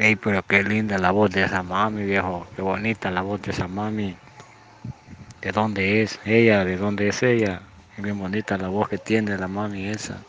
Ey, pero qué linda la voz de esa mami, viejo. Qué bonita la voz de esa mami. ¿De dónde es ella? ¿De dónde es ella? Es bien bonita la voz que tiene la mami esa.